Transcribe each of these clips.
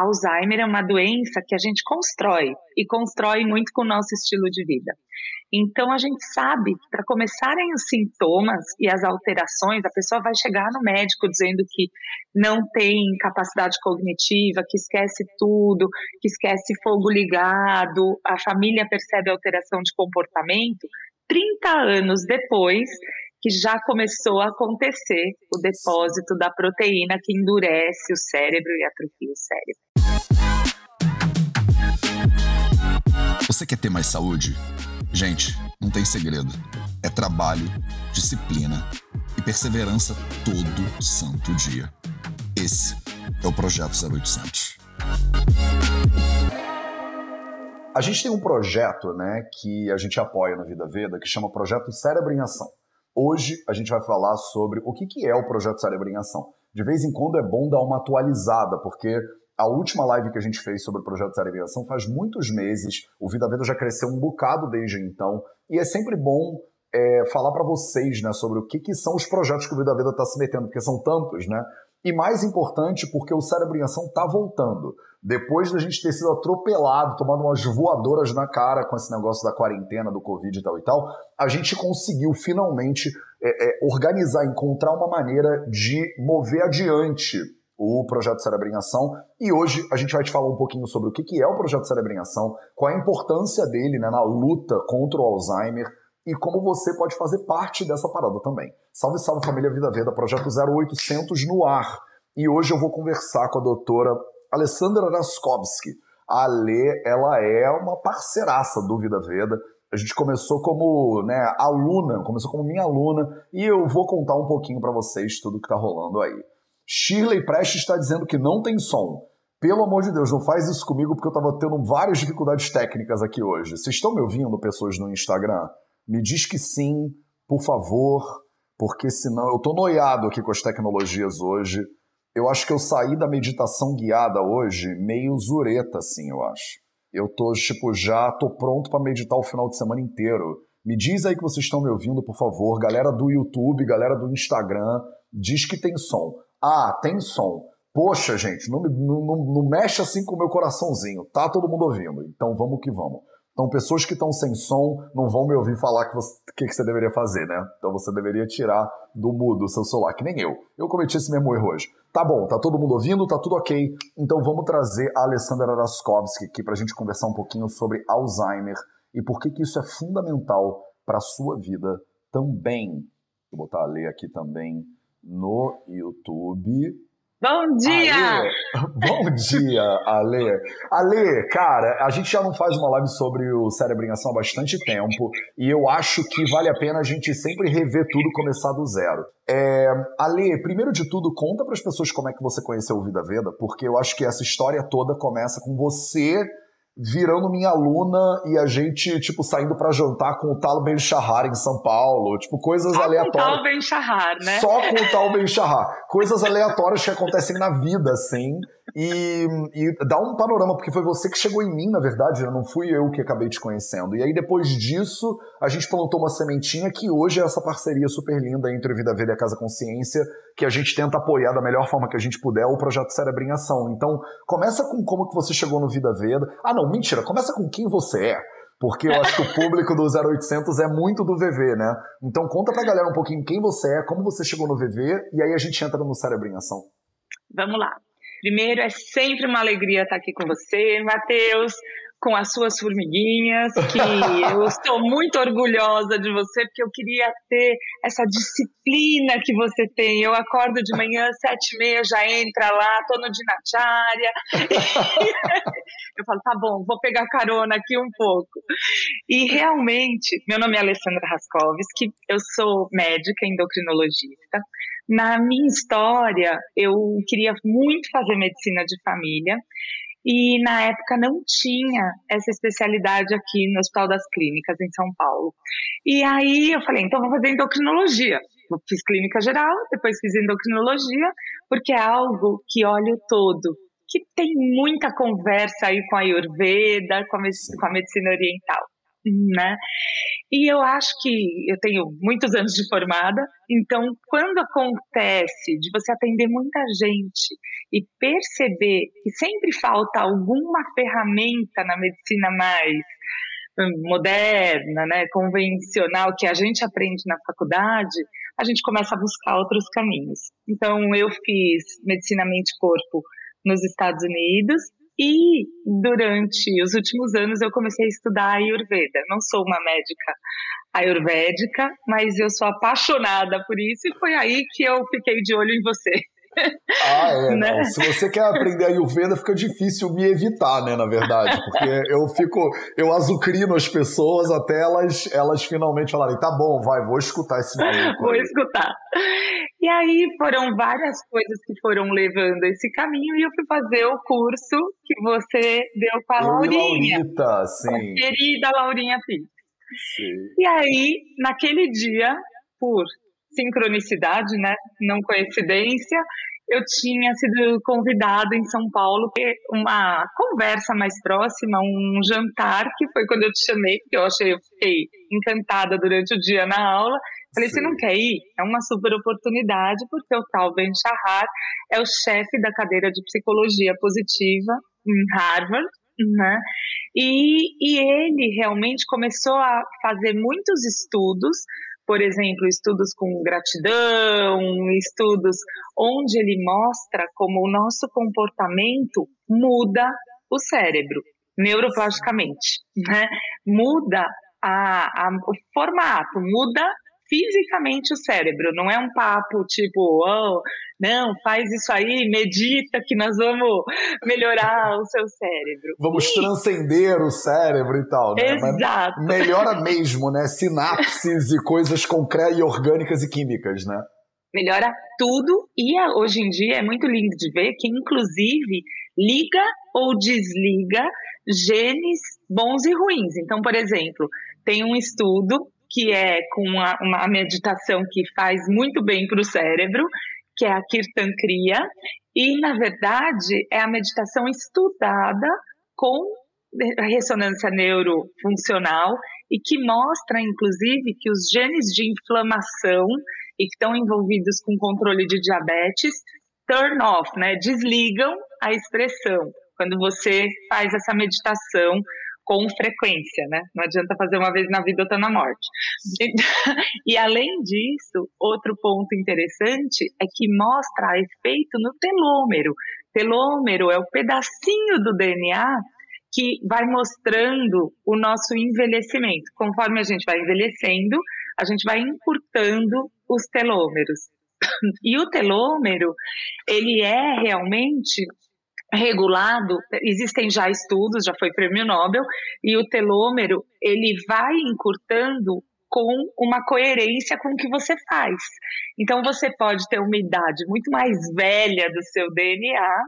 Alzheimer é uma doença que a gente constrói e constrói muito com o nosso estilo de vida. Então a gente sabe que para começarem os sintomas e as alterações, a pessoa vai chegar no médico dizendo que não tem capacidade cognitiva, que esquece tudo, que esquece fogo ligado, a família percebe alteração de comportamento. 30 anos depois, que já começou a acontecer o depósito da proteína que endurece o cérebro e atrofia o cérebro. Você quer ter mais saúde? Gente, não tem segredo. É trabalho, disciplina e perseverança todo santo dia. Esse é o Projeto 0800. A gente tem um projeto né, que a gente apoia na Vida Veda que chama Projeto Cérebro em Ação. Hoje a gente vai falar sobre o que, é o Projeto Cérebro em Ação. De vez em quando é bom dar uma atualizada, porque a última live que a gente fez sobre o Projeto Cérebro em Ação faz muitos meses, o Vida Veda já cresceu um bocado desde então, e é sempre bom é, falar para vocês né, sobre o que, que são os projetos que o Vida Veda está se metendo, porque são tantos, né? E mais importante, porque o Cérebro em Ação está voltando. Depois da gente ter sido atropelado, tomando umas voadoras na cara com esse negócio da quarentena, do Covid e tal e tal, a gente conseguiu finalmente é, é, organizar, encontrar uma maneira de mover adiante o Projeto Cérebro em Ação. E hoje a gente vai te falar um pouquinho sobre o que é o Projeto Cérebro em Ação, qual a importância dele né, na luta contra o Alzheimer e como você pode fazer parte dessa parada também. Salve, salve família Vida Veda, Projeto 0800 no ar. E hoje eu vou conversar com a doutora Alessandra Raskowski. A Alê, ela é uma parceiraça do Vida Veda. A gente começou como né, aluna, começou como minha aluna, e eu vou contar um pouquinho para vocês tudo que tá rolando aí. Shirley Prestes está dizendo que não tem som. Pelo amor de Deus, não faz isso comigo porque eu tava tendo várias dificuldades técnicas aqui hoje. Vocês estão me ouvindo, pessoas no Instagram? Me diz que sim, por favor, porque senão eu tô noiado aqui com as tecnologias hoje. Eu acho que eu saí da meditação guiada hoje meio zureta, assim, eu acho. Eu tô, tipo, já tô pronto para meditar o final de semana inteiro. Me diz aí que vocês estão me ouvindo, por favor. Galera do YouTube, galera do Instagram, diz que tem som. Ah, tem som. Poxa, gente, não, não, não mexe assim com o meu coraçãozinho. Tá todo mundo ouvindo. Então vamos que vamos. Então, pessoas que estão sem som não vão me ouvir falar que você, que, que você deveria fazer, né? Então, você deveria tirar do mudo o seu celular, que nem eu. Eu cometi esse mesmo erro hoje. Tá bom, tá todo mundo ouvindo, tá tudo ok. Então, vamos trazer a Alessandra Raskovski aqui para a gente conversar um pouquinho sobre Alzheimer e por que, que isso é fundamental para a sua vida também. Vou botar a Lê aqui também no YouTube. Bom dia! Ale, bom dia, Ale. Ale, cara, a gente já não faz uma live sobre o cérebro em ação há bastante tempo e eu acho que vale a pena a gente sempre rever tudo começar do zero. É, Ale, primeiro de tudo, conta para as pessoas como é que você conheceu o Vida Veda, porque eu acho que essa história toda começa com você virando minha aluna e a gente, tipo, saindo para jantar com o Tal Ben Shahar em São Paulo, tipo, coisas Só aleatórias. Com o Tal Ben Shahar, né? Só com o Tal Ben Shahar. coisas aleatórias que acontecem na vida, assim, e, e dá um panorama, porque foi você que chegou em mim, na verdade, não fui eu que acabei te conhecendo. E aí, depois disso, a gente plantou uma sementinha que hoje é essa parceria super linda entre Vida Verde e a Casa Consciência, que a gente tenta apoiar da melhor forma que a gente puder o projeto Cérebro em Ação. Então, começa com como que você chegou no Vida Veda. Ah, não, mentira, começa com quem você é. Porque eu acho que o público do 0800 é muito do VV, né? Então conta pra galera um pouquinho quem você é, como você chegou no VV, e aí a gente entra no Cérebro em Ação. Vamos lá. Primeiro, é sempre uma alegria estar aqui com você, Matheus, com as suas formiguinhas, que eu estou muito orgulhosa de você, porque eu queria ter essa disciplina que você tem. Eu acordo de manhã, sete e meia, já entra lá, tô no Dinacharya. eu falo, tá bom, vou pegar carona aqui um pouco. E realmente, meu nome é Alessandra Raskovski, eu sou médica endocrinologista, na minha história, eu queria muito fazer medicina de família e na época não tinha essa especialidade aqui no Hospital das Clínicas em São Paulo. E aí eu falei, então vou fazer endocrinologia. Eu fiz clínica geral, depois fiz endocrinologia, porque é algo que olha o todo, que tem muita conversa aí com a Ayurveda, com a medicina, com a medicina oriental. Né? E eu acho que eu tenho muitos anos de formada, então quando acontece de você atender muita gente e perceber que sempre falta alguma ferramenta na medicina mais hum, moderna, né, convencional que a gente aprende na faculdade, a gente começa a buscar outros caminhos. Então eu fiz medicina mente corpo nos Estados Unidos e durante os últimos anos eu comecei a estudar Ayurveda. Não sou uma médica ayurvédica, mas eu sou apaixonada por isso e foi aí que eu fiquei de olho em você. Ah, é. Né? Não. Se você quer aprender Ayurveda, fica difícil me evitar, né? Na verdade, porque eu fico, eu azucrino as pessoas até elas, elas finalmente falarem: tá bom, vai, vou escutar esse maluco. Vou escutar. E aí foram várias coisas que foram levando esse caminho e eu fui fazer o curso que você deu com a eu Laurinha. Laurita, sim. querida Laurinha Filho. Sim. E aí, naquele dia, por sincronicidade, né, não coincidência, eu tinha sido convidada em São Paulo para uma conversa mais próxima, um jantar, que foi quando eu te chamei, porque eu achei, eu fiquei encantada durante o dia na aula. Falei, Sim. você não quer ir? É uma super oportunidade, porque o tal Ben Shahar é o chefe da cadeira de psicologia positiva em Harvard, né? E, e ele realmente começou a fazer muitos estudos por exemplo, estudos com gratidão, estudos onde ele mostra como o nosso comportamento muda o cérebro, neuroplasticamente, né? Muda a, a, o formato, muda fisicamente o cérebro, não é um papo tipo, oh, não, faz isso aí, medita que nós vamos melhorar o seu cérebro. Vamos e... transcender o cérebro e tal, né? Exato. Mas melhora mesmo, né? Sinapses e coisas concretas e orgânicas e químicas, né? Melhora tudo e hoje em dia é muito lindo de ver que inclusive liga ou desliga genes bons e ruins. Então, por exemplo, tem um estudo que é com uma, uma meditação que faz muito bem para o cérebro, que é a Kirtan Kriya, e na verdade é a meditação estudada com ressonância neurofuncional e que mostra, inclusive, que os genes de inflamação e que estão envolvidos com controle de diabetes turn off, né, desligam a expressão. Quando você faz essa meditação com frequência, né? Não adianta fazer uma vez na vida ou tá na morte. E, além disso, outro ponto interessante é que mostra efeito no telômero. Telômero é o pedacinho do DNA que vai mostrando o nosso envelhecimento. Conforme a gente vai envelhecendo, a gente vai encurtando os telômeros. E o telômero, ele é realmente regulado, existem já estudos, já foi prêmio Nobel, e o telômero, ele vai encurtando com uma coerência com o que você faz. Então você pode ter uma idade muito mais velha do seu DNA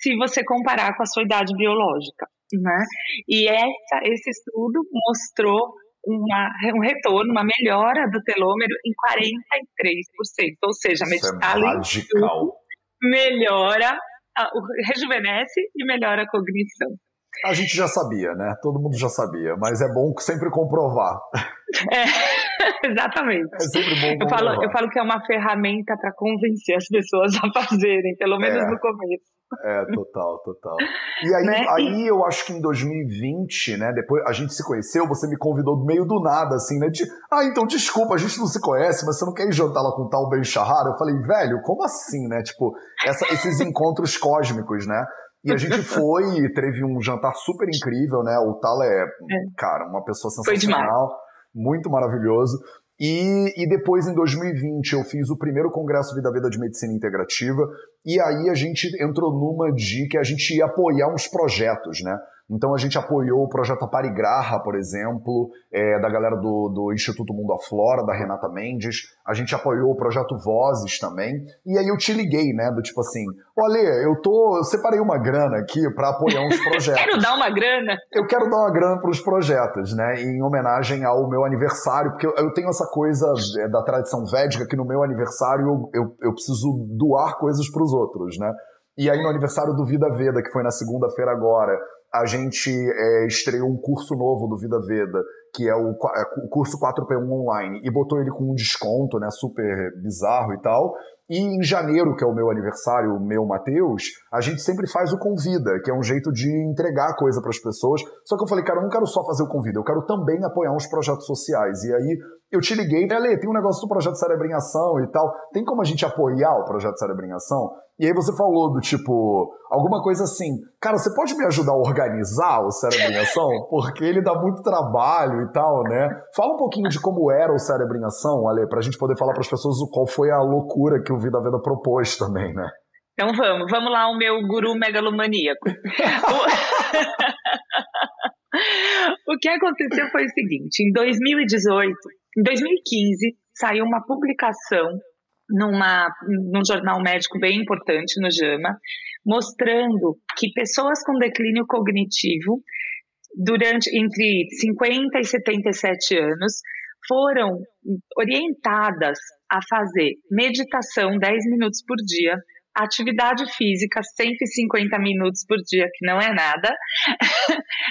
se você comparar com a sua idade biológica, né? E essa, esse estudo mostrou uma, um retorno, uma melhora do telômero em 43%, ou seja, meditar é radical. melhora rejuvenesce e melhora a cognição. A gente já sabia, né? Todo mundo já sabia, mas é bom sempre comprovar. É, exatamente. É sempre bom comprovar. Eu falo, eu falo que é uma ferramenta para convencer as pessoas a fazerem, pelo menos é. no começo. É, total, total. E aí, né? aí eu acho que em 2020, né, depois a gente se conheceu, você me convidou do meio do nada, assim, né, de, ah, então desculpa, a gente não se conhece, mas você não quer ir jantar lá com tal Ben Shahar? Eu falei, velho, como assim, né, tipo, essa, esses encontros cósmicos, né? E a gente foi e teve um jantar super incrível, né, o Tal é, é. cara, uma pessoa sensacional, muito maravilhoso. E, e, depois, em 2020, eu fiz o primeiro Congresso Vida Vida de Medicina Integrativa, e aí a gente entrou numa de que a gente ia apoiar uns projetos, né? Então a gente apoiou o projeto Aparigraha, por exemplo, é, da galera do, do Instituto Mundo Aflora, da Renata Mendes. A gente apoiou o projeto Vozes também. E aí eu te liguei, né? Do tipo assim, olha, eu tô. Eu separei uma grana aqui para apoiar uns projetos. quero dar uma grana. Eu quero dar uma grana para os projetos, né? Em homenagem ao meu aniversário, porque eu, eu tenho essa coisa é, da tradição védica que no meu aniversário eu, eu, eu preciso doar coisas para os outros, né? E aí no aniversário do Vida Veda, que foi na segunda-feira agora, a gente é, estreou um curso novo do Vida Veda, que é o, é o curso 4P1 online, e botou ele com um desconto, né, super bizarro e tal. E em janeiro, que é o meu aniversário, o meu Mateus, a gente sempre faz o convida, que é um jeito de entregar coisa para as pessoas. Só que eu falei, cara, eu não quero só fazer o convida, eu quero também apoiar uns projetos sociais. E aí eu te liguei e falei, tem um negócio do projeto Cérebro em Ação e tal. Tem como a gente apoiar o projeto Cérebro em Ação? E aí você falou do tipo, alguma coisa assim, cara, você pode me ajudar a organizar o Cérebro em Ação? Porque ele dá muito trabalho e tal, né? Fala um pouquinho de como era o Cérebro em Ação, Ale, pra gente poder falar para as pessoas qual foi a loucura que o Vida Veda propôs também, né? Então vamos, vamos lá, o meu guru megalomaníaco. o que aconteceu foi o seguinte: em 2018, em 2015, saiu uma publicação numa, num jornal médico bem importante no JAMA, mostrando que pessoas com declínio cognitivo, durante entre 50 e 77 anos, foram orientadas a fazer meditação 10 minutos por dia, atividade física 150 minutos por dia, que não é nada,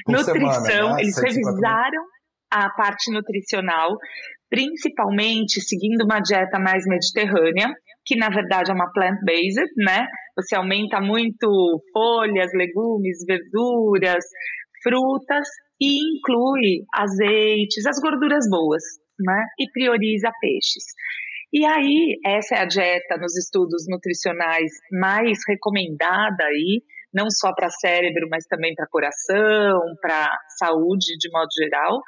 nutrição, semana, né? eles revisaram a parte nutricional, principalmente seguindo uma dieta mais mediterrânea, que na verdade é uma plant-based, né? Você aumenta muito folhas, legumes, verduras, frutas e inclui azeites, as gorduras boas, né? E prioriza peixes. E aí, essa é a dieta nos estudos nutricionais mais recomendada aí, não só para cérebro, mas também para coração, para saúde de modo geral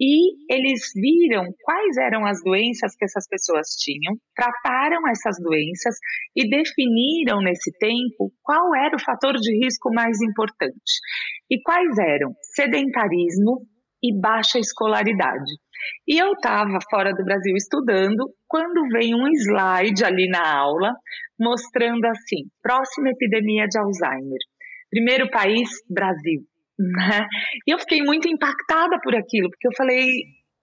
e eles viram quais eram as doenças que essas pessoas tinham, trataram essas doenças e definiram nesse tempo qual era o fator de risco mais importante. E quais eram? Sedentarismo e baixa escolaridade. E eu estava fora do Brasil estudando, quando vem um slide ali na aula mostrando assim: próxima epidemia de Alzheimer. Primeiro país, Brasil. Né? E eu fiquei muito impactada por aquilo, porque eu falei,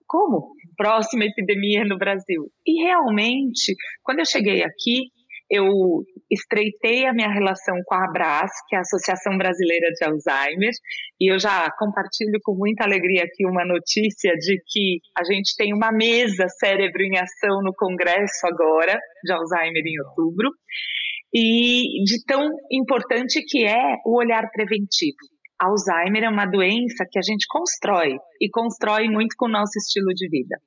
como? Próxima epidemia no Brasil. E realmente, quando eu cheguei aqui, eu estreitei a minha relação com a ABRAS, que é a Associação Brasileira de Alzheimer, e eu já compartilho com muita alegria aqui uma notícia de que a gente tem uma mesa Cérebro em Ação no Congresso agora, de Alzheimer em outubro, e de tão importante que é o olhar preventivo. Alzheimer é uma doença que a gente constrói e constrói muito com o nosso estilo de vida.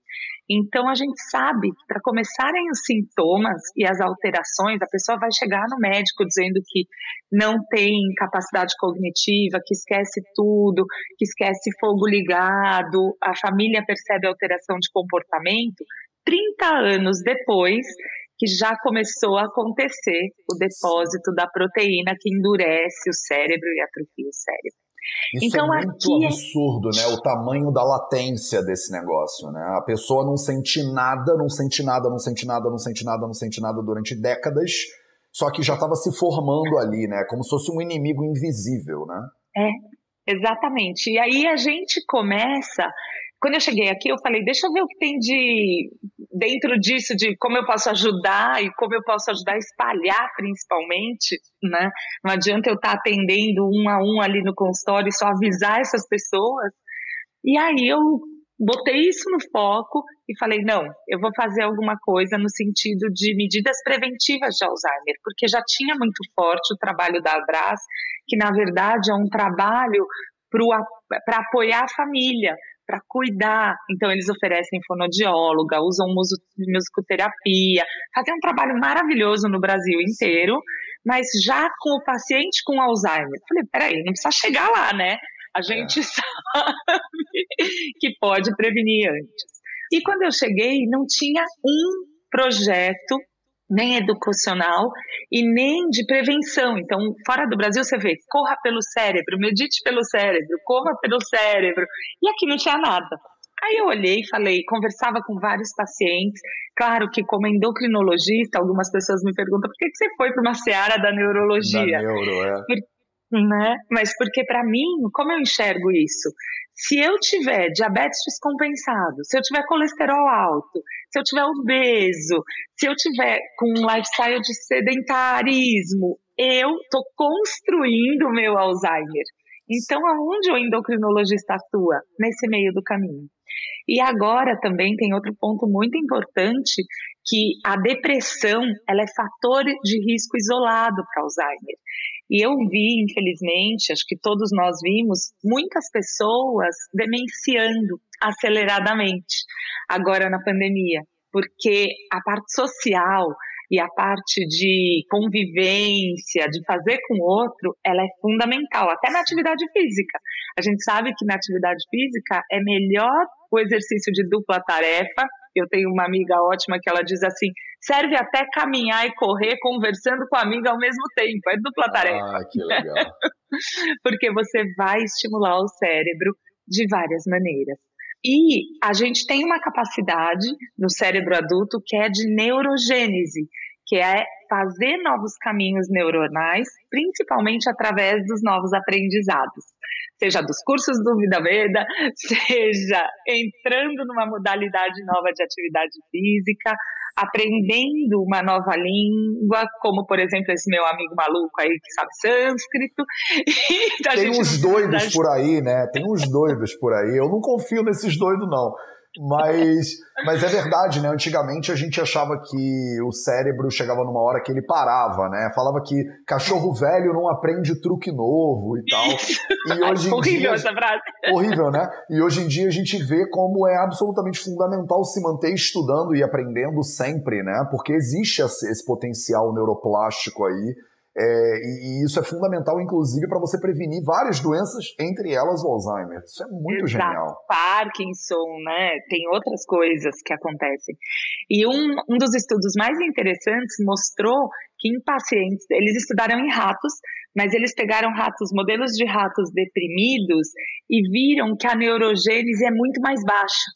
Então a gente sabe que para começarem os sintomas e as alterações, a pessoa vai chegar no médico dizendo que não tem capacidade cognitiva, que esquece tudo, que esquece fogo ligado, a família percebe alteração de comportamento. 30 anos depois, que já começou a acontecer o depósito da proteína que endurece o cérebro e atrofia o cérebro. Isso então, é muito é absurdo, né? O tamanho da latência desse negócio, né? A pessoa não sente nada, não sente nada, não sente nada, não sente nada, não sente nada durante décadas, só que já estava se formando ali, né? Como se fosse um inimigo invisível, né? É, exatamente. E aí a gente começa quando eu cheguei aqui, eu falei, deixa eu ver o que tem de dentro disso, de como eu posso ajudar e como eu posso ajudar a espalhar, principalmente, né? Não adianta eu estar tá atendendo um a um ali no consultório e só avisar essas pessoas. E aí eu botei isso no foco e falei, não, eu vou fazer alguma coisa no sentido de medidas preventivas de Alzheimer, porque já tinha muito forte o trabalho da Abras, que na verdade é um trabalho para apoiar a família, para cuidar. Então, eles oferecem fonodióloga, usam musicoterapia, fazem um trabalho maravilhoso no Brasil inteiro, mas já com o paciente com Alzheimer. Falei, peraí, não precisa chegar lá, né? A gente é. sabe que pode prevenir antes. E quando eu cheguei, não tinha um projeto nem educacional e nem de prevenção. Então, fora do Brasil, você vê, corra pelo cérebro, medite pelo cérebro, corra pelo cérebro, e aqui não tinha nada. Aí eu olhei falei, conversava com vários pacientes. Claro que, como endocrinologista, algumas pessoas me perguntam por que, você foi para uma seara da neurologia? Da neuro, é. Por, né? Mas porque, para mim, como eu enxergo isso? Se eu tiver diabetes descompensado, se eu tiver colesterol alto, se eu tiver obeso, se eu tiver com um lifestyle de sedentarismo, eu estou construindo o meu Alzheimer. Então, aonde o endocrinologista atua? Nesse meio do caminho. E agora também tem outro ponto muito importante, que a depressão ela é fator de risco isolado para Alzheimer. E eu vi, infelizmente, acho que todos nós vimos, muitas pessoas demenciando aceleradamente agora na pandemia, porque a parte social, e a parte de convivência, de fazer com o outro, ela é fundamental, até na atividade física. A gente sabe que na atividade física é melhor o exercício de dupla tarefa. Eu tenho uma amiga ótima que ela diz assim: serve até caminhar e correr conversando com a amiga ao mesmo tempo. É dupla tarefa. Ah, que legal. Porque você vai estimular o cérebro de várias maneiras. E a gente tem uma capacidade no cérebro adulto que é de neurogênese, que é fazer novos caminhos neuronais, principalmente através dos novos aprendizados. Seja dos cursos do Vida Veda, seja entrando numa modalidade nova de atividade física, aprendendo uma nova língua, como por exemplo esse meu amigo maluco aí que sabe sânscrito. Tem uns doidos por aí, né? Tem uns doidos por aí. Eu não confio nesses doidos, não. Mas, mas é verdade, né? Antigamente a gente achava que o cérebro chegava numa hora que ele parava, né? Falava que cachorro velho não aprende truque novo e tal. E hoje em horrível dia, essa frase. Horrível, né? E hoje em dia a gente vê como é absolutamente fundamental se manter estudando e aprendendo sempre, né? Porque existe esse potencial neuroplástico aí é, e, e, isso é fundamental, inclusive, para você prevenir várias doenças, entre elas o Alzheimer. Isso é muito Exato. genial. Parkinson, né? Tem outras coisas que acontecem. E um, um dos estudos mais interessantes mostrou que em pacientes, eles estudaram em ratos, mas eles pegaram ratos, modelos de ratos deprimidos, e viram que a neurogênese é muito mais baixa.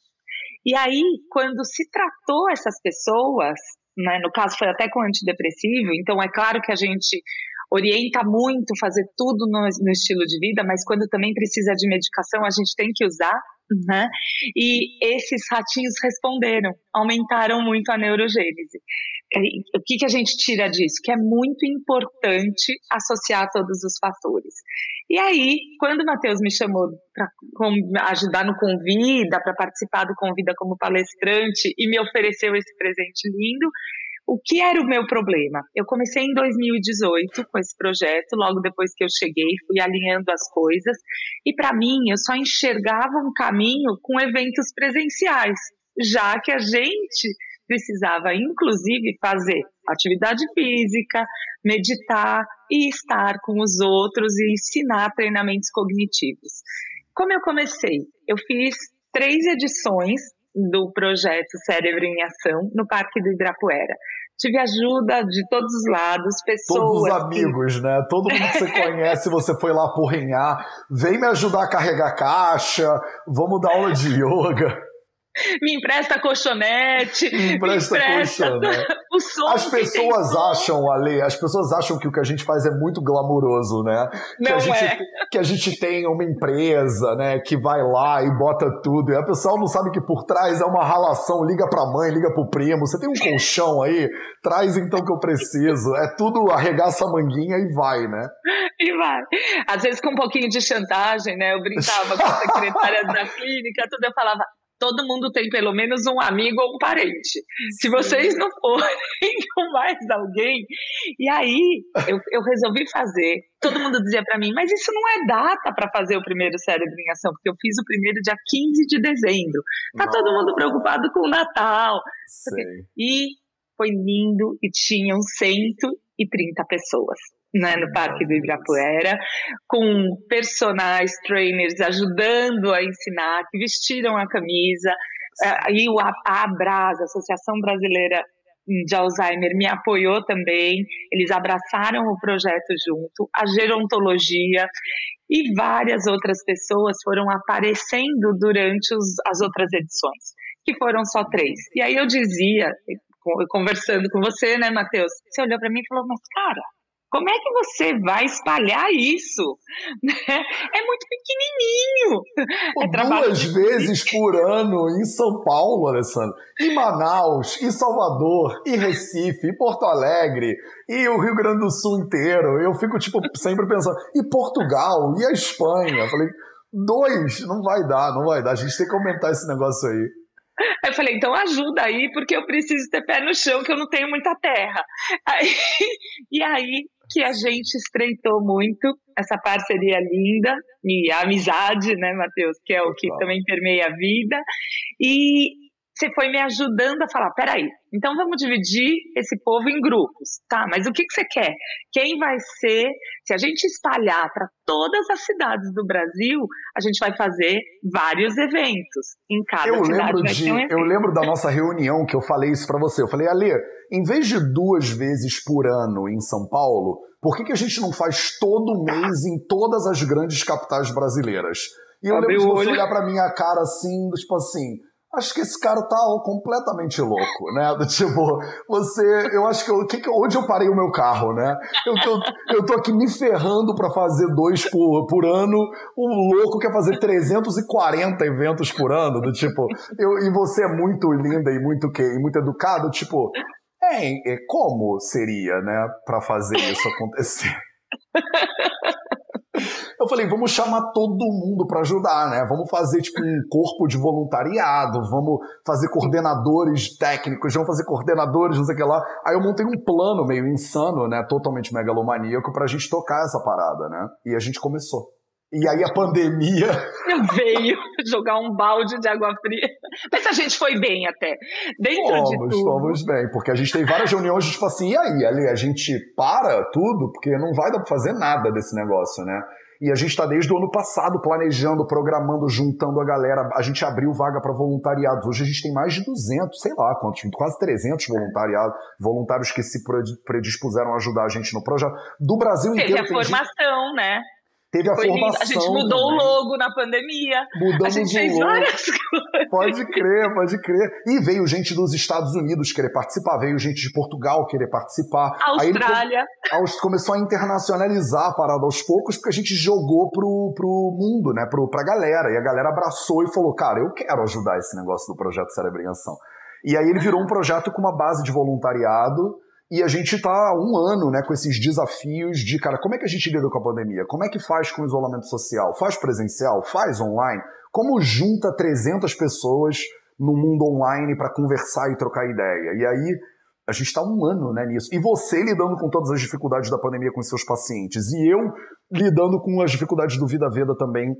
E aí, quando se tratou essas pessoas, né? No caso, foi até com antidepressivo, então é claro que a gente orienta muito fazer tudo no, no, estilo de vida, mas quando também precisa de medicação, a gente tem que usar, né? E esses ratinhos responderam, aumentaram muito a neurogênese. O que, que a gente tira disso? Que é muito importante associar todos os fatores. E aí, quando o Matheus me chamou para ajudar no Convida, para participar do Convida como palestrante e me ofereceu esse presente lindo, o que era o meu problema? Eu comecei em 2018 com esse projeto, logo depois que eu cheguei, fui alinhando as coisas, e para mim eu só enxergava um caminho com eventos presenciais, já que a gente precisava, inclusive, fazer atividade física, meditar e estar com os outros e ensinar treinamentos cognitivos. Como eu comecei? Eu fiz três edições do projeto Cérebro em Ação no Parque do Ibirapuera. Tive ajuda de todos os lados, pessoas. Todos os amigos, que... né? Todo mundo que você conhece, você foi lá porrenhar. Vem me ajudar a carregar caixa, vamos dar aula de yoga. Me empresta colchonete. Me empresta, me empresta colchonete. O som as pessoas acham, Ale, as pessoas acham que o que a gente faz é muito glamuroso, né? Não que a gente, é. Que a gente tem uma empresa, né, que vai lá e bota tudo. E a pessoa não sabe que por trás é uma ralação. Liga pra mãe, liga pro primo. Você tem um colchão aí? Traz então que eu preciso. É tudo arregaça a manguinha e vai, né? E vai. Às vezes com um pouquinho de chantagem, né? Eu brincava com a secretária da clínica, tudo. Eu falava, todo mundo tem pelo menos um amigo ou um parente. Se vocês não forem com mais alguém. E aí eu, eu resolvi fazer. Todo mundo dizia para mim, mas isso não é data para fazer o primeiro cérebro em ação, porque eu fiz o primeiro dia 15 de dezembro. Tá Nossa. todo mundo preocupado com o Natal. Sei. E foi lindo e tinham 130 pessoas né, no Parque do Ibirapuera, com personagens, trainers ajudando a ensinar, que vestiram a camisa, eh, e a Abras, a Associação Brasileira de Alzheimer, me apoiou também, eles abraçaram o projeto junto, a gerontologia e várias outras pessoas foram aparecendo durante os, as outras edições, que foram só três. E aí eu dizia, conversando com você, né, Matheus, você olhou para mim e falou, mas cara, Como é que você vai espalhar isso? É muito pequenininho. É duas vezes por ano em São Paulo, Alessandro. Em Manaus, em Salvador, em Recife, em Porto Alegre, e o Rio Grande do Sul inteiro. Eu fico, tipo, sempre pensando. E Portugal, e a Espanha. Eu falei, dois, não vai dar, não vai dar. A gente tem que aumentar esse negócio aí. Aí eu falei, então ajuda aí, porque eu preciso ter pé no chão, que eu não tenho muita terra. Aí, e aí que a gente estreitou muito essa parceria linda e a amizade, né, Matheus, que é o que também permeia a vida. E você foi me ajudando a falar, peraí, então vamos dividir esse povo em grupos, tá? Mas o que, que você quer? Quem vai ser? Se a gente espalhar para todas as cidades do Brasil, a gente vai fazer vários eventos em cada eu cidade. Lembro de, um eu lembro da nossa reunião que eu falei isso para você. Eu falei, Ale, em vez de duas vezes por ano em São Paulo, por que, que a gente não faz todo mês em todas as grandes capitais brasileiras? E eu Abre lembro de você olhar pra minha cara assim, tipo assim acho que esse cara tá completamente louco, né? Do tipo, você, eu acho que, eu, que, onde eu parei o meu carro, né? Eu tô, eu tô aqui me ferrando para fazer dois por, por ano, o louco quer fazer 340 eventos por ano, do tipo, eu, e você é muito linda e muito, que, e muito educado, tipo, é, é como seria, né, para fazer isso acontecer? Eu falei, vamos chamar todo mundo para ajudar, né? Vamos fazer tipo um corpo de voluntariado, vamos fazer coordenadores técnicos, vamos fazer coordenadores, não sei o que lá. Aí eu montei um plano meio insano, né? Totalmente megalomaníaco pra gente tocar essa parada, né? E a gente começou. E aí a pandemia. Veio jogar um balde de água fria. Mas a gente foi bem até. Dentro fomos, de tudo. Fomos bem, porque a gente tem várias reuniões, tipo assim, e aí, ali, a gente para tudo, porque não vai dar pra fazer nada desse negócio, né? E a gente está desde o ano passado planejando, programando, juntando a galera. A gente abriu vaga para voluntariados. Hoje a gente tem mais de 200, sei lá quantos, quase 300 voluntariados, voluntários que se predispuseram a ajudar a gente no projeto. Do Brasil Teve inteiro. Teve a formação, gente... né? Teve a Foi formação. A gente mudou também. o logo na pandemia. Mudamos a gente fez logo. várias coisas. Pode crer, pode crer. E veio gente dos Estados Unidos querer participar, veio gente de Portugal querer participar. Austrália. Aí ele começou a internacionalizar a parada aos poucos, porque a gente jogou pro, pro mundo, né? Pro, pra galera. E a galera abraçou e falou: cara, eu quero ajudar esse negócio do projeto Cérebro em Ação. E aí ele virou um projeto com uma base de voluntariado e a gente está há um ano né, com esses desafios de, cara, como é que a gente lida com a pandemia? Como é que faz com o isolamento social? Faz presencial? Faz online? Como junta 300 pessoas no mundo online para conversar e trocar ideia? E aí a gente está um ano né, nisso. E você lidando com todas as dificuldades da pandemia com seus pacientes. E eu lidando com as dificuldades do Vida Veda também.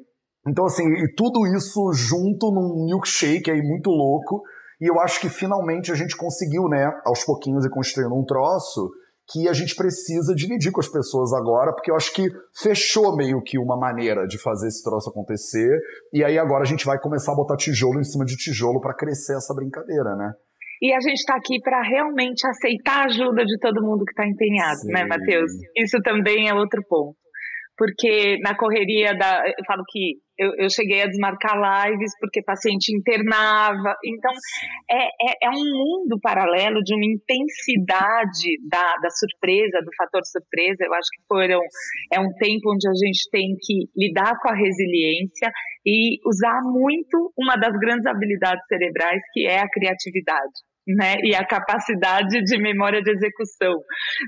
Então, assim, e tudo isso junto num milkshake aí muito louco e eu acho que finalmente a gente conseguiu, né, aos pouquinhos e construindo um troço que a gente precisa dividir com as pessoas agora, porque eu acho que fechou meio que uma maneira de fazer esse troço acontecer. E aí agora a gente vai começar a botar tijolo em cima de tijolo para crescer essa brincadeira, né? E a gente está aqui para realmente aceitar a ajuda de todo mundo que está empenhado, né, Sim. né, Matheus? Isso também é outro ponto porque na correria da. Eu falo que eu, eu, cheguei a desmarcar lives porque paciente internava. Então, é, é, é, um mundo paralelo de uma intensidade da, da surpresa, do fator surpresa. Eu acho que foram. É um tempo onde a gente tem que lidar com a resiliência e usar muito uma das grandes habilidades cerebrais, que é a criatividade né? E a capacidade de memória de execução,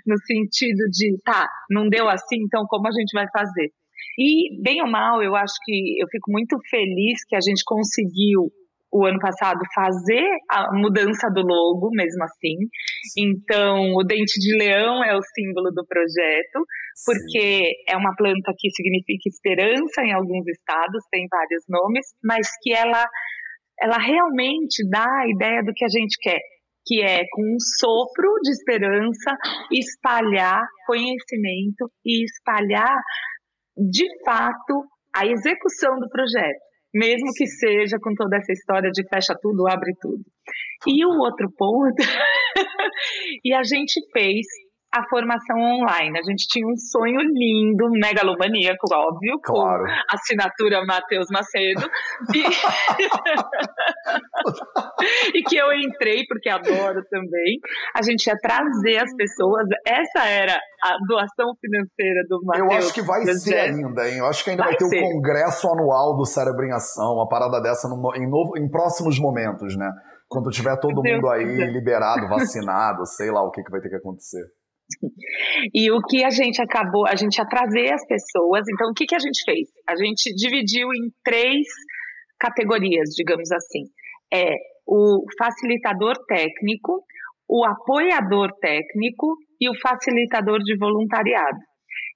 no sentido de, tá, não deu assim, então como a gente vai fazer? E, bem ou mal, eu acho que eu fico muito feliz que a gente conseguiu o ano passado fazer a mudança do logo, mesmo assim. Então, o dente de leão é o símbolo do projeto, porque Sim. é uma planta que significa esperança em alguns estados, tem vários nomes, mas que ela ela realmente dá a ideia do que a gente quer, que é com um sopro de esperança espalhar conhecimento e espalhar de fato a execução do projeto, mesmo que seja com toda essa história de fecha tudo, abre tudo. E o outro ponto, e a gente fez a formação online. A gente tinha um sonho lindo, megalomaníaco, óbvio, claro. com assinatura Matheus Macedo. E... e... que eu entrei, porque adoro também. A gente ia trazer as pessoas. Essa era a doação financeira do Matheus. Eu acho que vai ser ainda, hein? Eu acho que ainda vai, vai ter o um congresso anual do Cérebro em Ação, uma parada dessa no, em, novo, em próximos momentos, né? Quando tiver todo mundo aí liberado, vacinado, sei lá o que, que vai ter que acontecer. E o que a gente acabou, a gente ia trazer as pessoas, então o que, que a gente fez? A gente dividiu em três categorias, digamos assim. É o facilitador técnico, o apoiador técnico e o facilitador de voluntariado.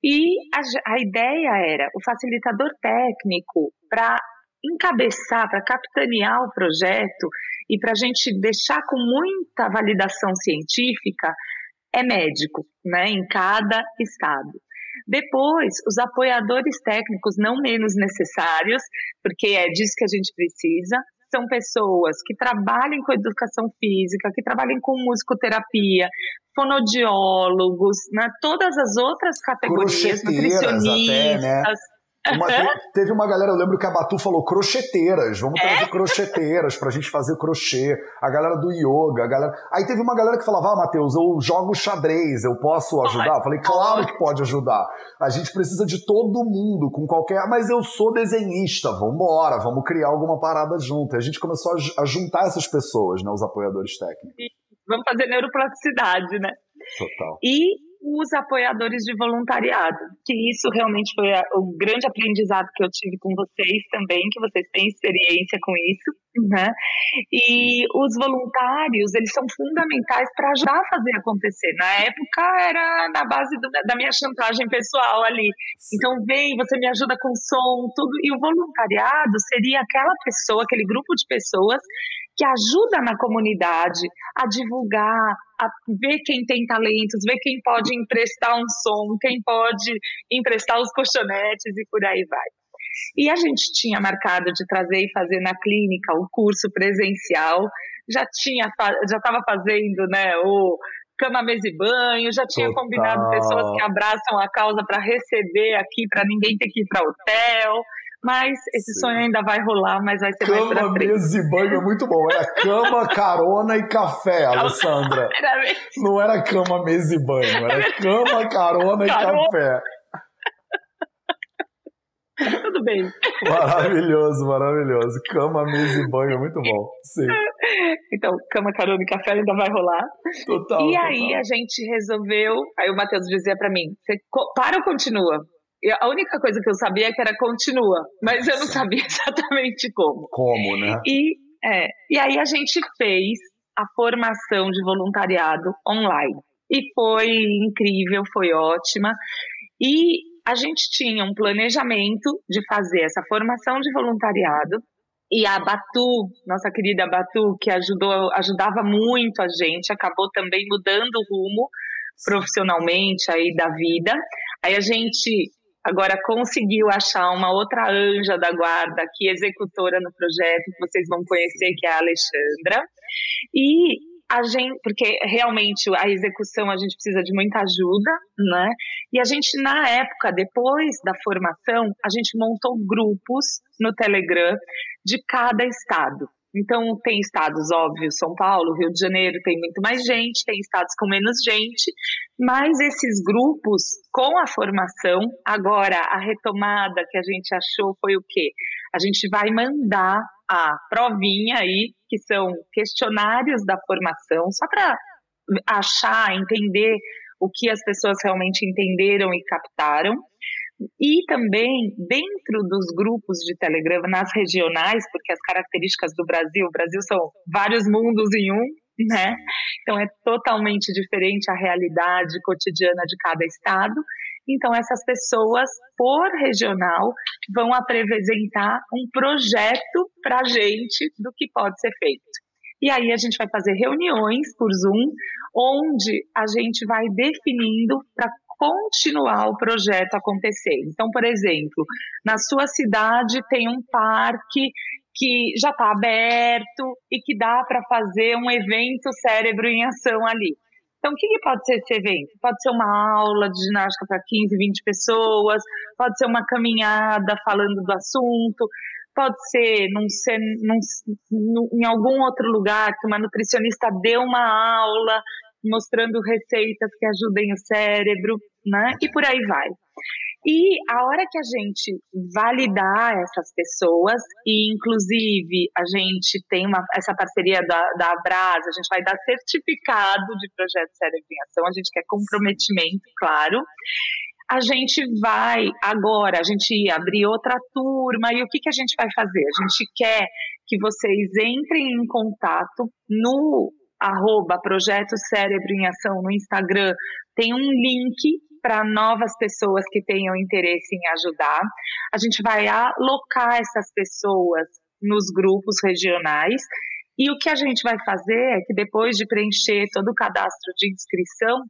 E a, a ideia era o facilitador técnico para encabeçar, para capitanear o projeto e para a gente deixar com muita validação científica é médico, né, em cada estado. Depois, os apoiadores técnicos não menos necessários, porque é disso que a gente precisa, são pessoas que trabalhem com educação física, que trabalhem com musicoterapia, fonodiólogos, né, todas as outras categorias, nutricionistas. Até, né? Uma, teve uma galera, eu lembro que a Batu falou crocheteiras, vamos trazer é? crocheteiras pra gente fazer crochê. A galera do yoga, a galera. Aí teve uma galera que falava: Ah, Matheus, eu jogo xadrez, eu posso ajudar? Eu falei: Claro que pode ajudar. A gente precisa de todo mundo, com qualquer. Mas eu sou desenhista, vambora, vamos criar alguma parada junto. E a gente começou a, a juntar essas pessoas, né, os apoiadores técnicos. Vamos fazer neuroplasticidade, né? Total. E os apoiadores de voluntariado, que isso realmente foi a, o grande aprendizado que eu tive com vocês também, que vocês têm experiência com isso, né? E os voluntários, eles são fundamentais para ajudar a fazer acontecer. Na época era na base do, da minha chantagem pessoal ali. Então vem, você me ajuda com som, tudo. E o voluntariado seria aquela pessoa, aquele grupo de pessoas que ajuda na comunidade a divulgar, a ver quem tem talentos, ver quem pode emprestar um som, quem pode emprestar os colchonetes e por aí vai. E a gente tinha marcado de trazer e fazer na clínica o curso presencial, já tinha já estava fazendo, né, o cama, mesa e banho, já tinha Total. combinado pessoas que abraçam a causa para receber aqui, para ninguém ter que ir para hotel. Mas esse Sim. sonho ainda vai rolar, mas vai ser cama, mais pra frente. mesa e banho é muito bom. Era cama, carona e café, Alessandra. Não era cama, mesa e banho. Era cama, carona e café. Tudo bem. Maravilhoso, maravilhoso. Cama, mesa e banho, é muito bom. Sim. Então, cama, carona e café ainda vai rolar. Total. E total. aí a gente resolveu. Aí o Matheus dizia para mim: você para ou continua? A única coisa que eu sabia é que era continua, mas eu não sabia exatamente como. Como, né? E, é, e aí a gente fez a formação de voluntariado online. E foi incrível, foi ótima. E a gente tinha um planejamento de fazer essa formação de voluntariado. E a Batu, nossa querida Batu, que ajudou, ajudava muito a gente, acabou também mudando o rumo profissionalmente aí da vida. Aí a gente agora conseguiu achar uma outra anja da guarda que executora no projeto, que vocês vão conhecer, que é a Alexandra. E a gente, porque realmente a execução a gente precisa de muita ajuda, né? E a gente, na época, depois da formação, a gente montou grupos no Telegram de cada estado. Então, tem estados, óbvio, São Paulo, Rio de Janeiro tem muito mais gente, tem estados com menos gente, mas esses grupos, com a formação, agora a retomada que a gente achou foi o quê? A gente vai mandar a provinha aí, que são questionários da formação, só para achar, entender o que as pessoas realmente entenderam e captaram. E também dentro dos grupos de Telegram, nas regionais, porque as características do Brasil, o Brasil são vários mundos em um, né? Então é totalmente diferente a realidade cotidiana de cada estado. Então essas pessoas por regional vão apresentar um projeto para a gente do que pode ser feito. E aí a gente vai fazer reuniões por Zoom, onde a gente vai definindo para continuar o projeto acontecer. Então, por exemplo, na sua cidade tem um parque que já está aberto e que dá para fazer um evento cérebro em ação ali. Então, o que, que pode ser esse evento? Pode ser uma aula de ginástica para 15, 20 pessoas, pode ser uma caminhada falando do assunto, pode ser, num, num, num, em algum outro lugar que uma nutricionista dê uma aula mostrando receitas que ajudem o cérebro, né? E por aí vai. E a hora que a gente validar essas pessoas, e inclusive a gente tem uma, essa parceria da, da Abras, a gente vai dar certificado de projeto Cérebro em Ação, a gente quer comprometimento, claro. A gente vai agora, a gente abrir outra turma, e o que, que a gente vai fazer? A gente quer que vocês entrem em contato no arroba Projeto Cérebro em Ação no Instagram, tem um link para novas pessoas que tenham interesse em ajudar. A gente vai alocar essas pessoas nos grupos regionais. E o que a gente vai fazer é que depois de preencher todo o cadastro de inscrição,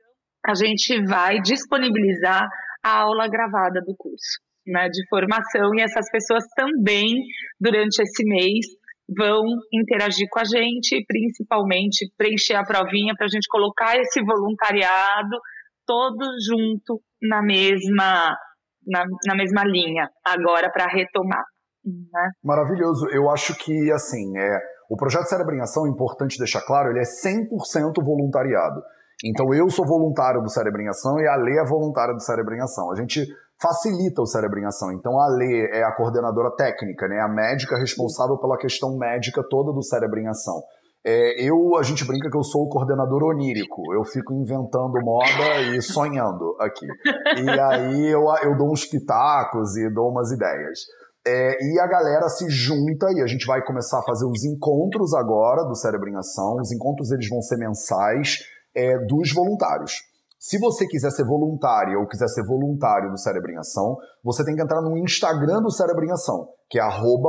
a gente vai disponibilizar a aula gravada do curso né, de formação e essas pessoas também, durante esse mês, vão interagir com a gente, principalmente preencher a provinha para a gente colocar esse voluntariado todos junto na mesma na, na mesma linha agora para retomar. Né? Maravilhoso. Eu acho que assim é o projeto Cérebro em Ação, é importante deixar claro, ele é 100% voluntariado. Então eu sou voluntário do Cérebro em Ação e a Lê é voluntária do Cérebro em Ação. A gente facilita o cérebro em ação. Então a Lê é a coordenadora técnica, né, a médica responsável pela questão médica toda do cérebro em ação. É, eu, a gente brinca que eu sou o coordenador onírico. Eu fico inventando moda e sonhando aqui. E aí eu, eu dou uns pitacos e dou umas ideias. É, e a galera se junta e a gente vai começar a fazer os encontros agora do Cérebro em Ação. Os encontros eles vão ser mensais é, dos voluntários. Se você quiser ser voluntária ou quiser ser voluntário do Cérebro em Ação, você tem que entrar no Instagram do Cérebro em Ação, que é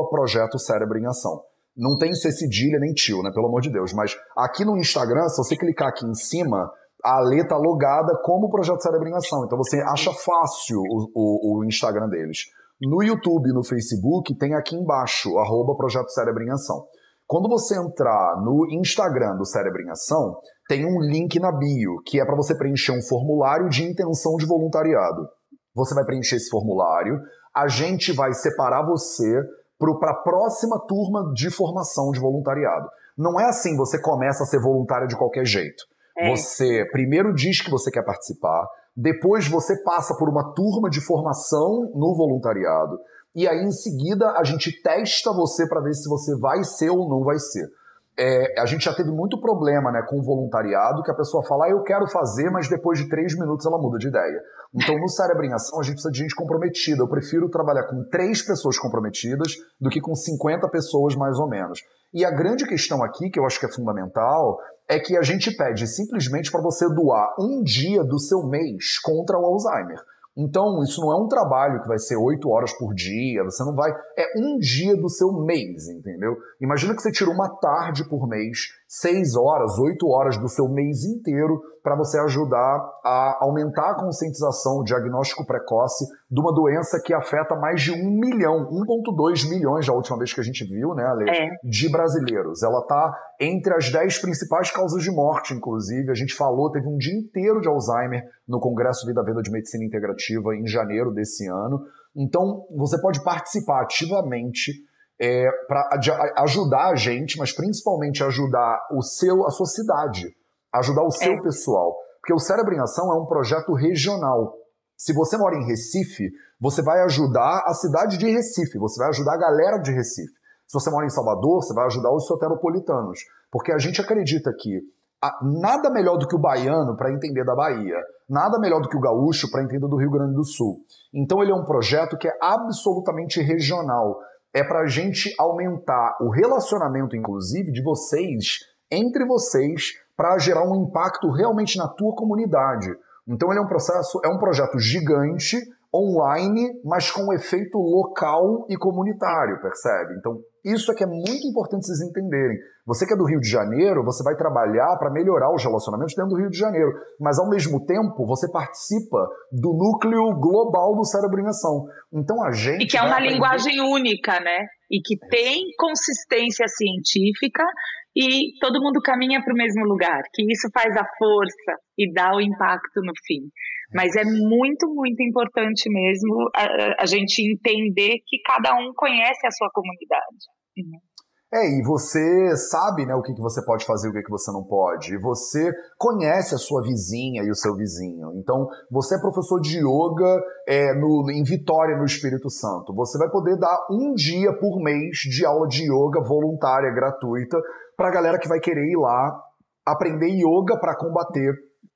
Projeto Cérebro em Ação. Não tem ser cedilha nem tio, né? Pelo amor de Deus. Mas aqui no Instagram, se você clicar aqui em cima, a letra tá logada como Projeto Cérebro em Ação. Então você acha fácil o, o, o Instagram deles. No YouTube e no Facebook tem aqui embaixo, arroba Projeto Cérebro em Ação. Quando você entrar no Instagram do Cérebro em Ação, tem um link na bio, que é para você preencher um formulário de intenção de voluntariado. Você vai preencher esse formulário, a gente vai separar você para a próxima turma de formação de voluntariado. Não é assim, você começa a ser voluntário de qualquer jeito. É. Você primeiro diz que você quer participar, depois você passa por uma turma de formação no voluntariado, e aí em seguida a gente testa você para ver se você vai ser ou não vai ser é, a gente já teve muito problema né, com o voluntariado, que a pessoa fala, ah, eu quero fazer, mas depois de três minutos ela muda de ideia. Então, no Cérebro em Ação, a gente precisa de gente comprometida. Eu prefiro trabalhar com três pessoas comprometidas do que com 50 pessoas, mais ou menos. E a grande questão aqui, que eu acho que é fundamental, é que a gente pede simplesmente para você doar um dia do seu mês contra o Alzheimer. Então, isso não é um trabalho que vai ser oito horas por dia, você não vai. É um dia do seu mês, entendeu? Imagina que você tira uma tarde por mês, seis horas, oito horas do seu mês inteiro para você ajudar a aumentar a conscientização, o diagnóstico precoce de uma doença que afeta mais de um milhão, 1,2 milhões da última vez que a gente viu, né, Ale, é. de brasileiros. Ela está entre as dez principais causas de morte, inclusive. A gente falou, teve um dia inteiro de Alzheimer no Congresso Vida Veda de Medicina Integrativa em janeiro desse ano. Então, você pode participar ativamente é, para ajudar a gente, mas principalmente ajudar o seu, a sua cidade ajudar o seu é. pessoal. Porque o Cérebro em Ação é um projeto regional. Se você mora em Recife, você vai ajudar a cidade de Recife, você vai ajudar a galera de Recife. Se você mora em Salvador, você vai ajudar os soteropolitanos. Porque a gente acredita que nada melhor do que o baiano para entender da Bahia, nada melhor do que o gaúcho para entender do Rio Grande do Sul. Então ele é um projeto que é absolutamente regional. É para a gente aumentar o relacionamento, inclusive, de vocês, entre vocês, para gerar um impacto realmente na tua comunidade. Então ele é um processo, é um projeto gigante, online, mas com efeito local e comunitário, percebe? Então isso é que é muito importante vocês entenderem. Você que é do Rio de Janeiro, você vai trabalhar para melhorar os relacionamentos dentro do Rio de Janeiro, mas ao mesmo tempo você participa do núcleo global do cérebro em ação. Então a gente. E que é uma aprender... linguagem única, né? E que tem consistência científica e todo mundo caminha para o mesmo lugar, que isso faz a força e dá o impacto no fim. Mas é muito, muito importante mesmo a, a gente entender que cada um conhece a sua comunidade. É, e você sabe né, o que, que você pode fazer e o que, que você não pode. E você conhece a sua vizinha e o seu vizinho. Então, você é professor de yoga é, no, em Vitória, no Espírito Santo. Você vai poder dar um dia por mês de aula de yoga voluntária, gratuita, para a galera que vai querer ir lá aprender yoga para combater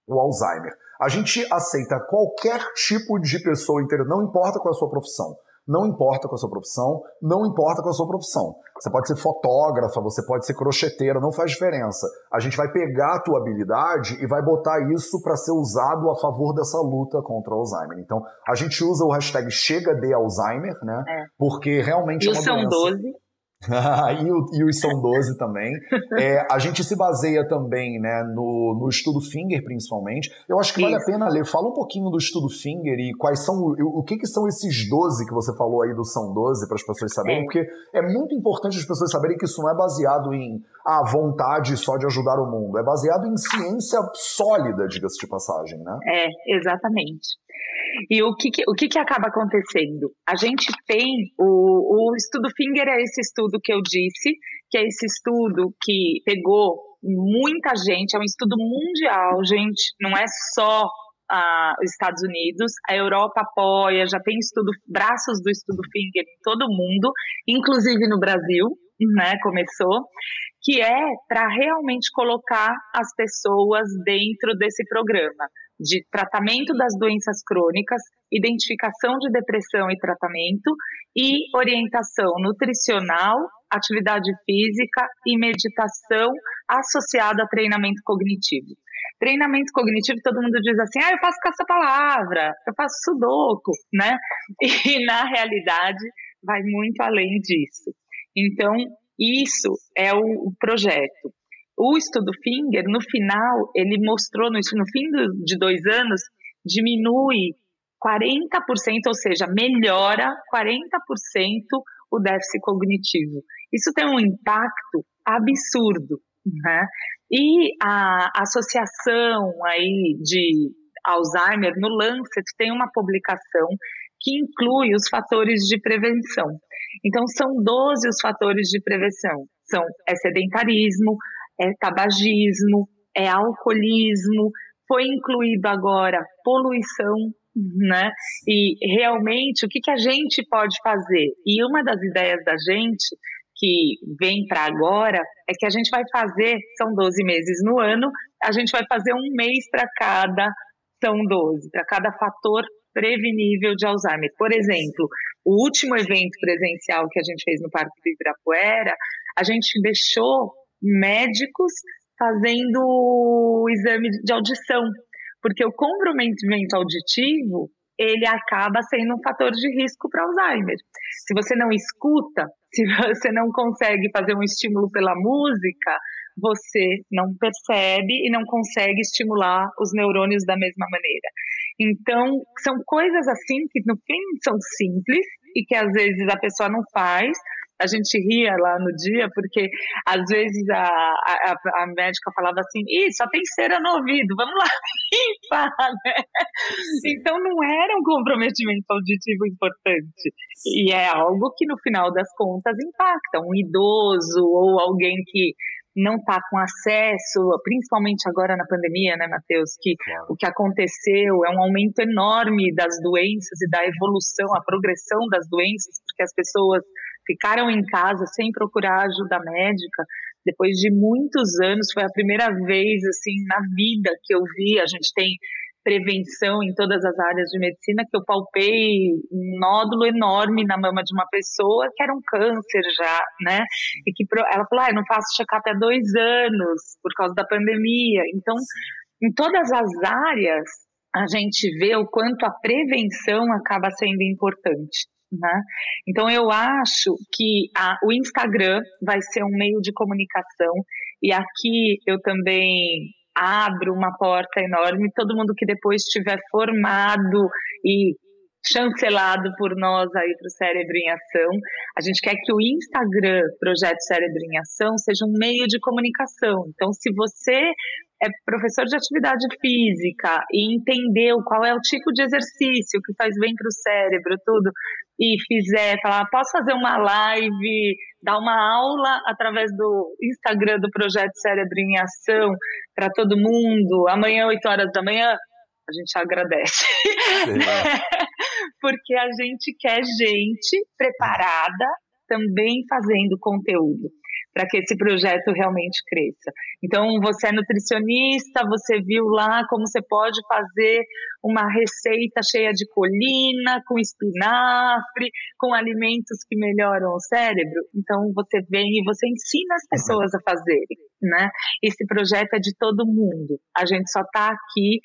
o Alzheimer. A gente aceita qualquer tipo de pessoa inteira, não importa qual é a sua profissão. Não importa com a sua profissão, não importa com a sua profissão. Você pode ser fotógrafa, você pode ser crocheteira, não faz diferença. A gente vai pegar a tua habilidade e vai botar isso para ser usado a favor dessa luta contra o Alzheimer. Então, a gente usa o hashtag chega de Alzheimer, né? É. Porque realmente e é uma são doença. 12. e, o, e, os são 12 também. É, a gente se baseia também né, no, no estudo Finger, principalmente. Eu acho que Isso. vale a pena ler. Fala um pouquinho do estudo Finger e quais são. O, o que, que são esses 12 que você falou aí do São 12 para as pessoas saberem, é. porque é muito importante as pessoas saberem que isso não é baseado em a ah, vontade só de ajudar o mundo. É baseado em ciência sólida, diga-se de passagem, né? É, exatamente. E o que, que o que, que, acaba acontecendo? A gente tem o, o estudo Finger é esse estudo que eu disse, que é esse estudo que pegou muita gente, é um estudo mundial, gente, não é só ah, os Estados Unidos, a Europa apoia, já tem estudo, braços do estudo Finger em todo o mundo, inclusive no Brasil, né, começou, que é para realmente colocar as pessoas dentro desse programa de tratamento das doenças crônicas, identificação de depressão e tratamento e orientação nutricional, atividade física e meditação associada a treinamento cognitivo. Treinamento cognitivo, todo mundo diz assim, ah, eu faço caça-palavra, eu faço sudoku, né? E na realidade vai muito além disso. Então, isso é o projeto. O estudo Finger, no final, ele mostrou, no, no fim do, de dois anos, diminui 40%, ou seja, melhora 40% o déficit cognitivo. Isso tem um impacto absurdo, né? E a associação aí de Alzheimer no Lancet tem uma publicação que inclui os fatores de prevenção. Então, são 12 os fatores de prevenção. São é sedentarismo, é tabagismo, é alcoolismo, foi incluído agora poluição, né? E realmente o que, que a gente pode fazer? E uma das ideias da gente que vem para agora é que a gente vai fazer, são 12 meses no ano, a gente vai fazer um mês para cada, são 12, para cada fator prevenível de Alzheimer. Por exemplo, o último evento presencial que a gente fez no Parque do Ibirapuera, a gente deixou médicos fazendo exame de audição, porque o comprometimento auditivo ele acaba sendo um fator de risco para Alzheimer. Se você não escuta, se você não consegue fazer um estímulo pela música, você não percebe e não consegue estimular os neurônios da mesma maneira. Então, são coisas assim que no fim são simples e que às vezes a pessoa não faz, a gente ria lá no dia, porque às vezes a, a, a médica falava assim, Ih, só tem cera no ouvido, vamos lá limpar, né? Então não era um comprometimento auditivo importante. E é algo que no final das contas impacta. Um idoso ou alguém que não está com acesso, principalmente agora na pandemia, né, Matheus, que o que aconteceu é um aumento enorme das doenças e da evolução, a progressão das doenças, porque as pessoas ficaram em casa sem procurar ajuda médica. Depois de muitos anos, foi a primeira vez assim na vida que eu vi. A gente tem prevenção em todas as áreas de medicina que eu palpei um nódulo enorme na mama de uma pessoa que era um câncer já, né? E que ela falou, ah, eu não faço check-up há dois anos por causa da pandemia. Então, em todas as áreas, a gente vê o quanto a prevenção acaba sendo importante. Né? Então eu acho que a, o Instagram vai ser um meio de comunicação e aqui eu também abro uma porta enorme. Todo mundo que depois estiver formado e chancelado por nós aí para o Cérebro em Ação. A gente quer que o Instagram Projeto Cérebro em Ação seja um meio de comunicação. Então, se você é professor de atividade física e entendeu qual é o tipo de exercício que faz bem para o cérebro, tudo, e fizer, falar, posso fazer uma live, dar uma aula através do Instagram do Projeto Cérebro em Ação para todo mundo, amanhã, 8 horas da manhã, a gente agradece. Porque a gente quer gente preparada também fazendo conteúdo para que esse projeto realmente cresça. Então, você é nutricionista, você viu lá como você pode fazer uma receita cheia de colina, com espinafre, com alimentos que melhoram o cérebro. Então, você vem e você ensina as pessoas a fazerem, né? Esse projeto é de todo mundo. A gente só está aqui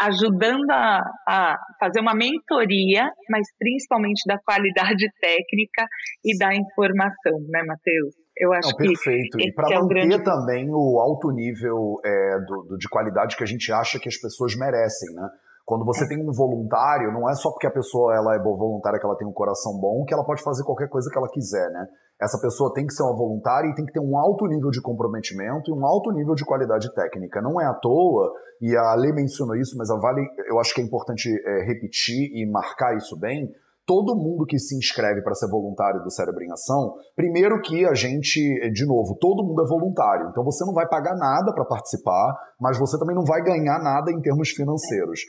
ajudando a, a, fazer uma mentoria, mas principalmente da qualidade técnica e da informação, né, Matheus? Eu acho Não, que perfeito. E para é manter grande... também o alto nível é, do, do, de qualidade que a gente acha que as pessoas merecem, né? Quando você é. tem um voluntário, não é só porque a pessoa ela é voluntária que ela tem um coração bom que ela pode fazer qualquer coisa que ela quiser, né? Essa pessoa tem que ser uma voluntária e tem que ter um alto nível de comprometimento e um alto nível de qualidade técnica. Não é à toa, e a Lei mencionou isso, mas a Vale, eu acho que é importante é, repetir e marcar isso bem, todo mundo que se inscreve para ser voluntário do Cérebro em Ação, primeiro que a gente, de novo, todo mundo é voluntário, então você não vai pagar nada para participar, mas você também não vai ganhar nada em termos financeiros.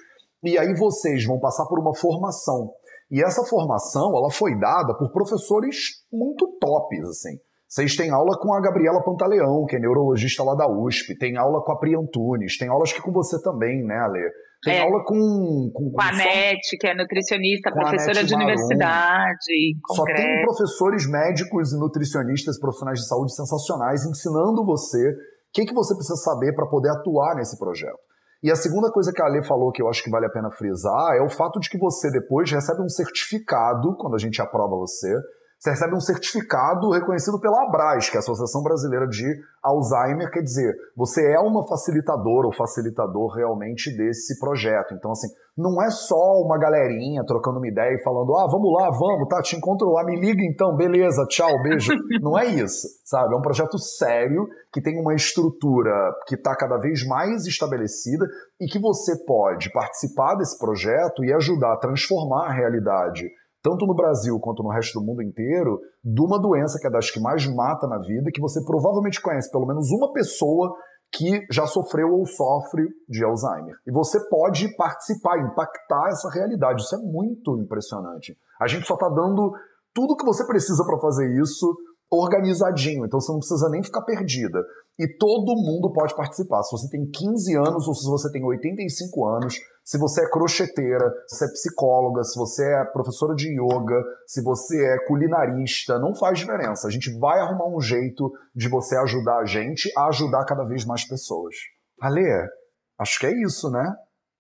E aí vocês vão passar por uma formação. E essa formação, ela foi dada por professores muito tops, assim. Vocês têm aula com a Gabriela Pantaleão, que é neurologista lá da USP, tem aula com a Pri Antunes, tem aulas que com você também, né, Ale? Tem é. aula com, com, com a NET, que é nutricionista, professora de universidade. Só tem professores médicos e nutricionistas, profissionais de saúde sensacionais ensinando você o que, que você precisa saber para poder atuar nesse projeto. E a segunda coisa que a Ale falou que eu acho que vale a pena frisar é o fato de que você depois recebe um certificado quando a gente aprova você você recebe um certificado reconhecido pela ABRAS, que é a Associação Brasileira de Alzheimer, quer dizer, você é uma facilitadora ou facilitador realmente desse projeto. Então, assim, não é só uma galerinha trocando uma ideia e falando, ah, vamos lá, vamos, tá, te encontro lá, me liga então, beleza, tchau, beijo. não é isso, sabe? É um projeto sério, que tem uma estrutura que está cada vez mais estabelecida e que você pode participar desse projeto e ajudar a transformar a realidade tanto no Brasil quanto no resto do mundo inteiro, de uma doença que é das que mais mata na vida, que você provavelmente conhece pelo menos uma pessoa que já sofreu ou sofre de Alzheimer. E você pode participar, impactar essa realidade. Isso é muito impressionante. A gente só está dando tudo que você precisa para fazer isso organizadinho, então você não precisa nem ficar perdida. E todo mundo pode participar. Se você tem 15 anos ou se você tem 85 anos, se você é crocheteira, se você é psicóloga, se você é professora de yoga, se você é culinarista, não faz diferença. A gente vai arrumar um jeito de você ajudar a gente a ajudar cada vez mais pessoas. Ale, acho que é isso, né?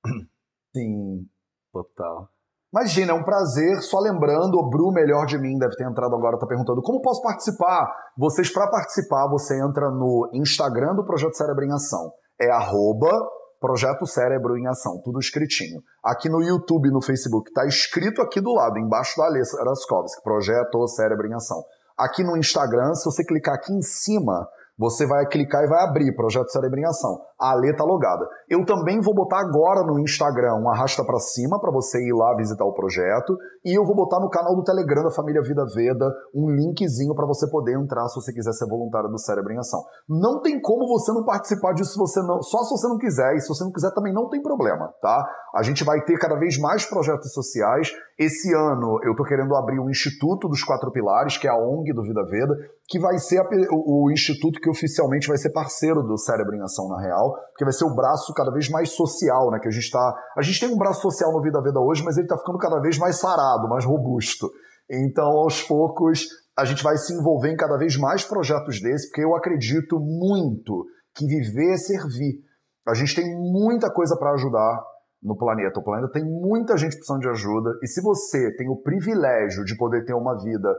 Sim, total. Imagina, é um prazer. Só lembrando, o Bru Melhor de Mim deve ter entrado agora, tá perguntando como posso participar. Vocês, para participar, você entra no Instagram do Projeto Cérebro em Ação. É arroba Projeto Cérebro em Ação, tudo escritinho. Aqui no YouTube no Facebook, está escrito aqui do lado, embaixo da Alessa Raskovski, Projeto Cérebro em Ação. Aqui no Instagram, se você clicar aqui em cima, você vai clicar e vai abrir Projeto Cérebro em Ação. A Ale tá logada. Eu também vou botar agora no Instagram um arrasta para cima para você ir lá visitar o projeto e eu vou botar no canal do Telegram da família Vida Veda um linkzinho para você poder entrar se você quiser ser voluntário do Cérebro em Ação. Não tem como você não participar disso se você não, só se você não quiser e se você não quiser também não tem problema, tá? A gente vai ter cada vez mais projetos sociais. Esse ano eu tô querendo abrir o Instituto dos Quatro Pilares, que é a ONG do Vida Veda, que vai ser a, o, o instituto que oficialmente vai ser parceiro do Cérebro em Ação na Real, porque vai ser o braço cada vez mais social, né? Que a gente tá. A gente tem um braço social no Vida Veda hoje, mas ele está ficando cada vez mais sarado, mais robusto. Então, aos poucos, a gente vai se envolver em cada vez mais projetos desses, porque eu acredito muito que viver é servir. A gente tem muita coisa para ajudar no planeta. O planeta tem muita gente precisando de ajuda, e se você tem o privilégio de poder ter uma vida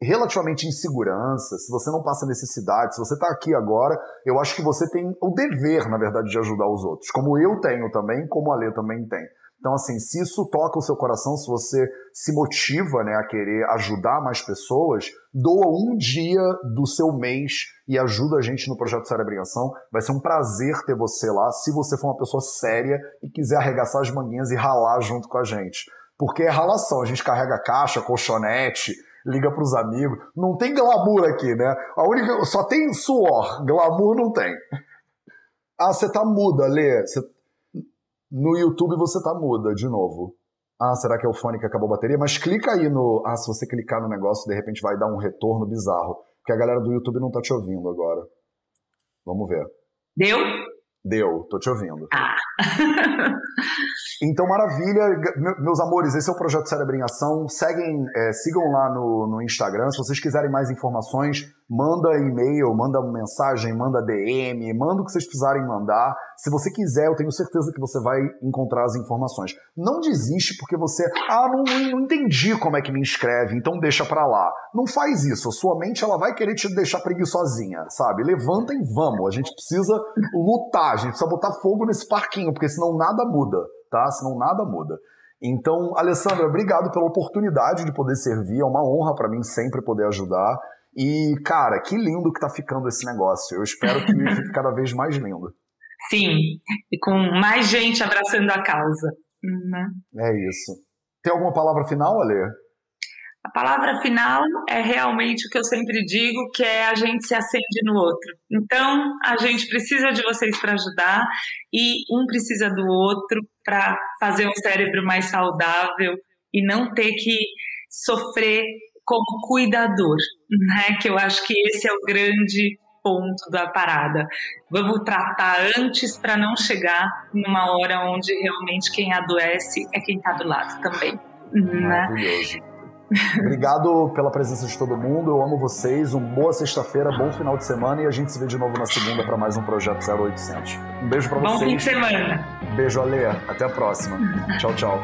relativamente em segurança, se você não passa necessidade, se você está aqui agora, eu acho que você tem o dever, na verdade, de ajudar os outros, como eu tenho também, como a Lê também tem. Então, assim, se isso toca o seu coração, se você se motiva né, a querer ajudar mais pessoas, doa um dia do seu mês e ajuda a gente no projeto Cérebro em Ação. Vai ser um prazer ter você lá, se você for uma pessoa séria e quiser arregaçar as manguinhas e ralar junto com a gente. Porque é ralação, a gente carrega caixa, colchonete, liga para os amigos. Não tem glamour aqui, né? A única, só tem suor, glamour não tem. Ah, você tá muda, Lê. Você no YouTube você tá muda de novo. Ah, será que é o fone que acabou a bateria? Mas clica aí no. Ah, se você clicar no negócio, de repente vai dar um retorno bizarro. Porque a galera do YouTube não tá te ouvindo agora. Vamos ver. Deu? Deu, tô te ouvindo. Ah. então, maravilha. Meus amores, esse é o Projeto Cérebro em Ação. Seguem, é, sigam lá no, no Instagram. Se vocês quiserem mais informações, manda e-mail, manda mensagem, manda DM, manda o que vocês precisarem mandar. Se você quiser, eu tenho certeza que você vai encontrar as informações. Não desiste porque você, ah, não, não entendi como é que me inscreve, então deixa pra lá. Não faz isso, a sua mente ela vai querer te deixar preguiçosinha, sabe? Levanta e vamos, a gente precisa lutar, a gente precisa botar fogo nesse parquinho, porque senão nada muda, tá? Senão nada muda. Então, Alessandra, obrigado pela oportunidade de poder servir, é uma honra para mim sempre poder ajudar. E, cara, que lindo que tá ficando esse negócio. Eu espero que fique cada vez mais lindo. Sim, e com mais gente abraçando a causa. Uhum. É isso. Tem alguma palavra final, Alê? A palavra final é realmente o que eu sempre digo, que é a gente se acende no outro. Então, a gente precisa de vocês para ajudar e um precisa do outro para fazer um cérebro mais saudável e não ter que sofrer como cuidador, né? Que eu acho que esse é o grande ponto da parada. Vamos tratar antes para não chegar numa hora onde realmente quem adoece é quem está do lado também. Né? Maravilhoso. Obrigado pela presença de todo mundo. Eu amo vocês. Uma boa sexta-feira, bom final de semana e a gente se vê de novo na segunda para mais um projeto 0800. Um beijo para vocês. Bom fim de semana. Beijo, Ale. Até a próxima. tchau, tchau.